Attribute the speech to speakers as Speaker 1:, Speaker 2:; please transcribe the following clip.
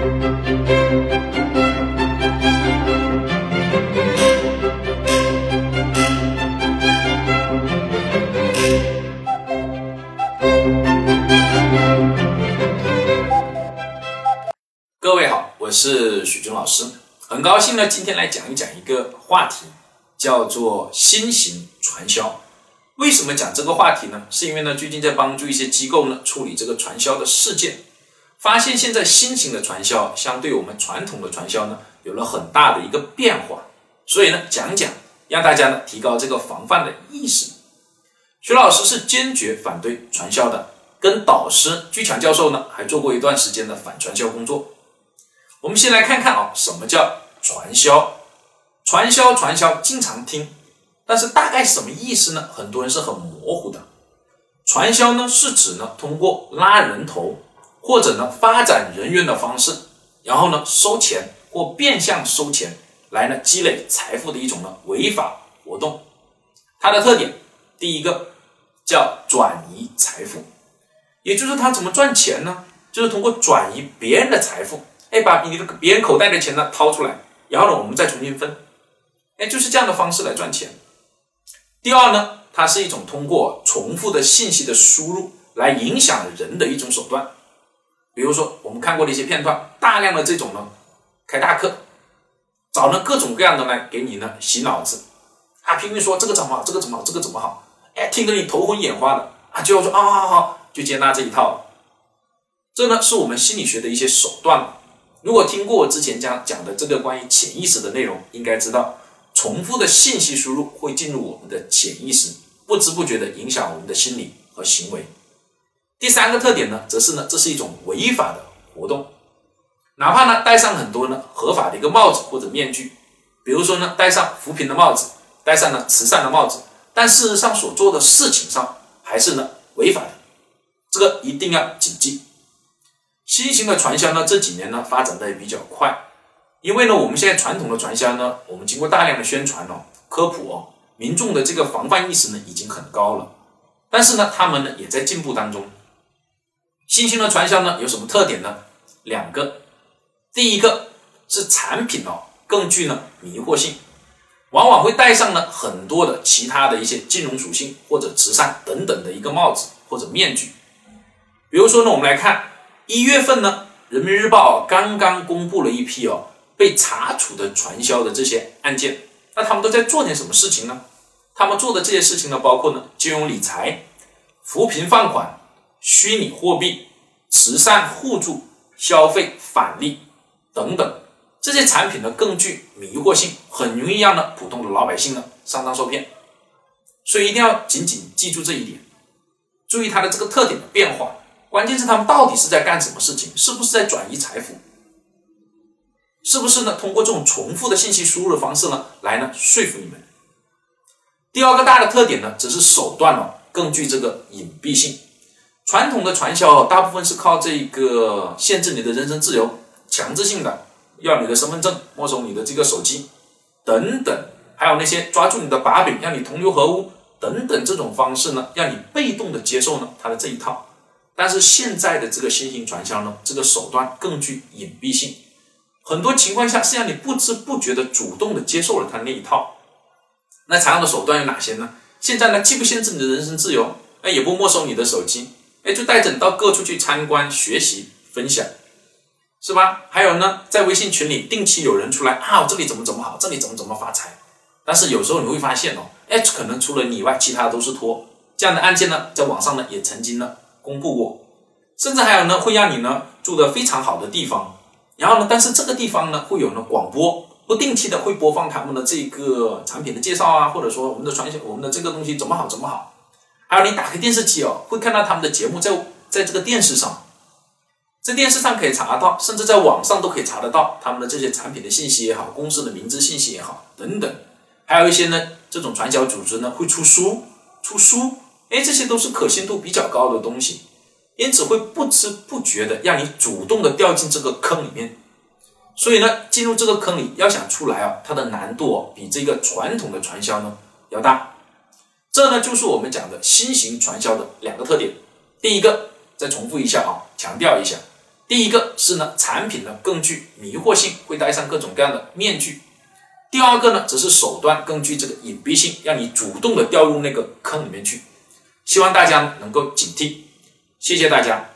Speaker 1: 各位好，我是许军老师，很高兴呢，今天来讲一讲一个话题，叫做新型传销。为什么讲这个话题呢？是因为呢，最近在帮助一些机构呢处理这个传销的事件，发现现在新型的传销相对我们传统的传销呢有了很大的一个变化，所以呢，讲讲让大家呢提高这个防范的意识。徐老师是坚决反对传销的，跟导师居强教授呢还做过一段时间的反传销工作。我们先来看看啊，什么叫传销？传销，传销，经常听，但是大概什么意思呢？很多人是很模糊的。传销呢，是指呢通过拉人头或者呢发展人员的方式，然后呢收钱或变相收钱来呢积累财富的一种呢违法活动。它的特点，第一个叫转移财富，也就是他怎么赚钱呢？就是通过转移别人的财富。哎，把你的别人口袋的钱呢掏出来，然后呢，我们再重新分，哎，就是这样的方式来赚钱。第二呢，它是一种通过重复的信息的输入来影响人的一种手段。比如说，我们看过的一些片段，大量的这种呢，开大课，找呢各种各样的来给你呢洗脑子，啊，拼命说这个怎么好，这个怎么好，这个怎么好，哎，听得你头昏眼花的，啊，就要说啊，好好，就接纳这一套。这呢，是我们心理学的一些手段。如果听过我之前讲讲的这个关于潜意识的内容，应该知道，重复的信息输入会进入我们的潜意识，不知不觉的影响我们的心理和行为。第三个特点呢，则是呢，这是一种违法的活动，哪怕呢戴上很多呢合法的一个帽子或者面具，比如说呢戴上扶贫的帽子，戴上了慈善的帽子，但事实上所做的事情上还是呢违法的，这个一定要谨记。新型的传销呢，这几年呢发展的也比较快，因为呢，我们现在传统的传销呢，我们经过大量的宣传哦、科普哦，民众的这个防范意识呢已经很高了。但是呢，他们呢也在进步当中。新兴的传销呢有什么特点呢？两个，第一个是产品哦更具呢迷惑性，往往会戴上呢很多的其他的一些金融属性或者慈善等等的一个帽子或者面具。比如说呢，我们来看。一月份呢，人民日报刚刚公布了一批哦被查处的传销的这些案件，那他们都在做点什么事情呢？他们做的这些事情呢，包括呢金融理财、扶贫放款、虚拟货币、慈善互助、消费返利等等，这些产品呢更具迷惑性，很容易让呢普通的老百姓呢上当受骗，所以一定要紧紧记住这一点，注意它的这个特点的变化。关键是他们到底是在干什么事情？是不是在转移财富？是不是呢？通过这种重复的信息输入的方式呢，来呢说服你们？第二个大的特点呢，则是手段哦更具这个隐蔽性。传统的传销大部分是靠这个限制你的人身自由，强制性的要你的身份证，没收你的这个手机等等，还有那些抓住你的把柄，让你同流合污等等这种方式呢，让你被动的接受呢他的这一套。但是现在的这个新型传销呢，这个手段更具隐蔽性，很多情况下是让你不知不觉的主动的接受了他那一套。那常用的手段有哪些呢？现在呢，既不限制你的人身自由，哎，也不没收你的手机，哎，就带着你到各处去参观、学习、分享，是吧？还有呢，在微信群里定期有人出来啊，这里怎么怎么好，这里怎么怎么发财。但是有时候你会发现哦，哎，可能除了你以外，其他都是托。这样的案件呢，在网上呢也曾经呢。公布过，甚至还有呢，会让你呢住的非常好的地方，然后呢，但是这个地方呢会有呢广播，不定期的会播放他们的这个产品的介绍啊，或者说我们的传销，我们的这个东西怎么好怎么好。还有你打开电视机哦，会看到他们的节目在在这个电视上，在电视上可以查到，甚至在网上都可以查得到他们的这些产品的信息也好，公司的名字信息也好等等。还有一些呢，这种传销组织呢会出书，出书。哎，这些都是可信度比较高的东西，因此会不知不觉的让你主动的掉进这个坑里面。所以呢，进入这个坑里要想出来啊，它的难度哦比这个传统的传销呢要大。这呢就是我们讲的新型传销的两个特点。第一个，再重复一下啊，强调一下。第一个是呢，产品呢更具迷惑性，会戴上各种各样的面具；第二个呢，则是手段更具这个隐蔽性，让你主动的掉入那个坑里面去。希望大家能够警惕。谢谢大家。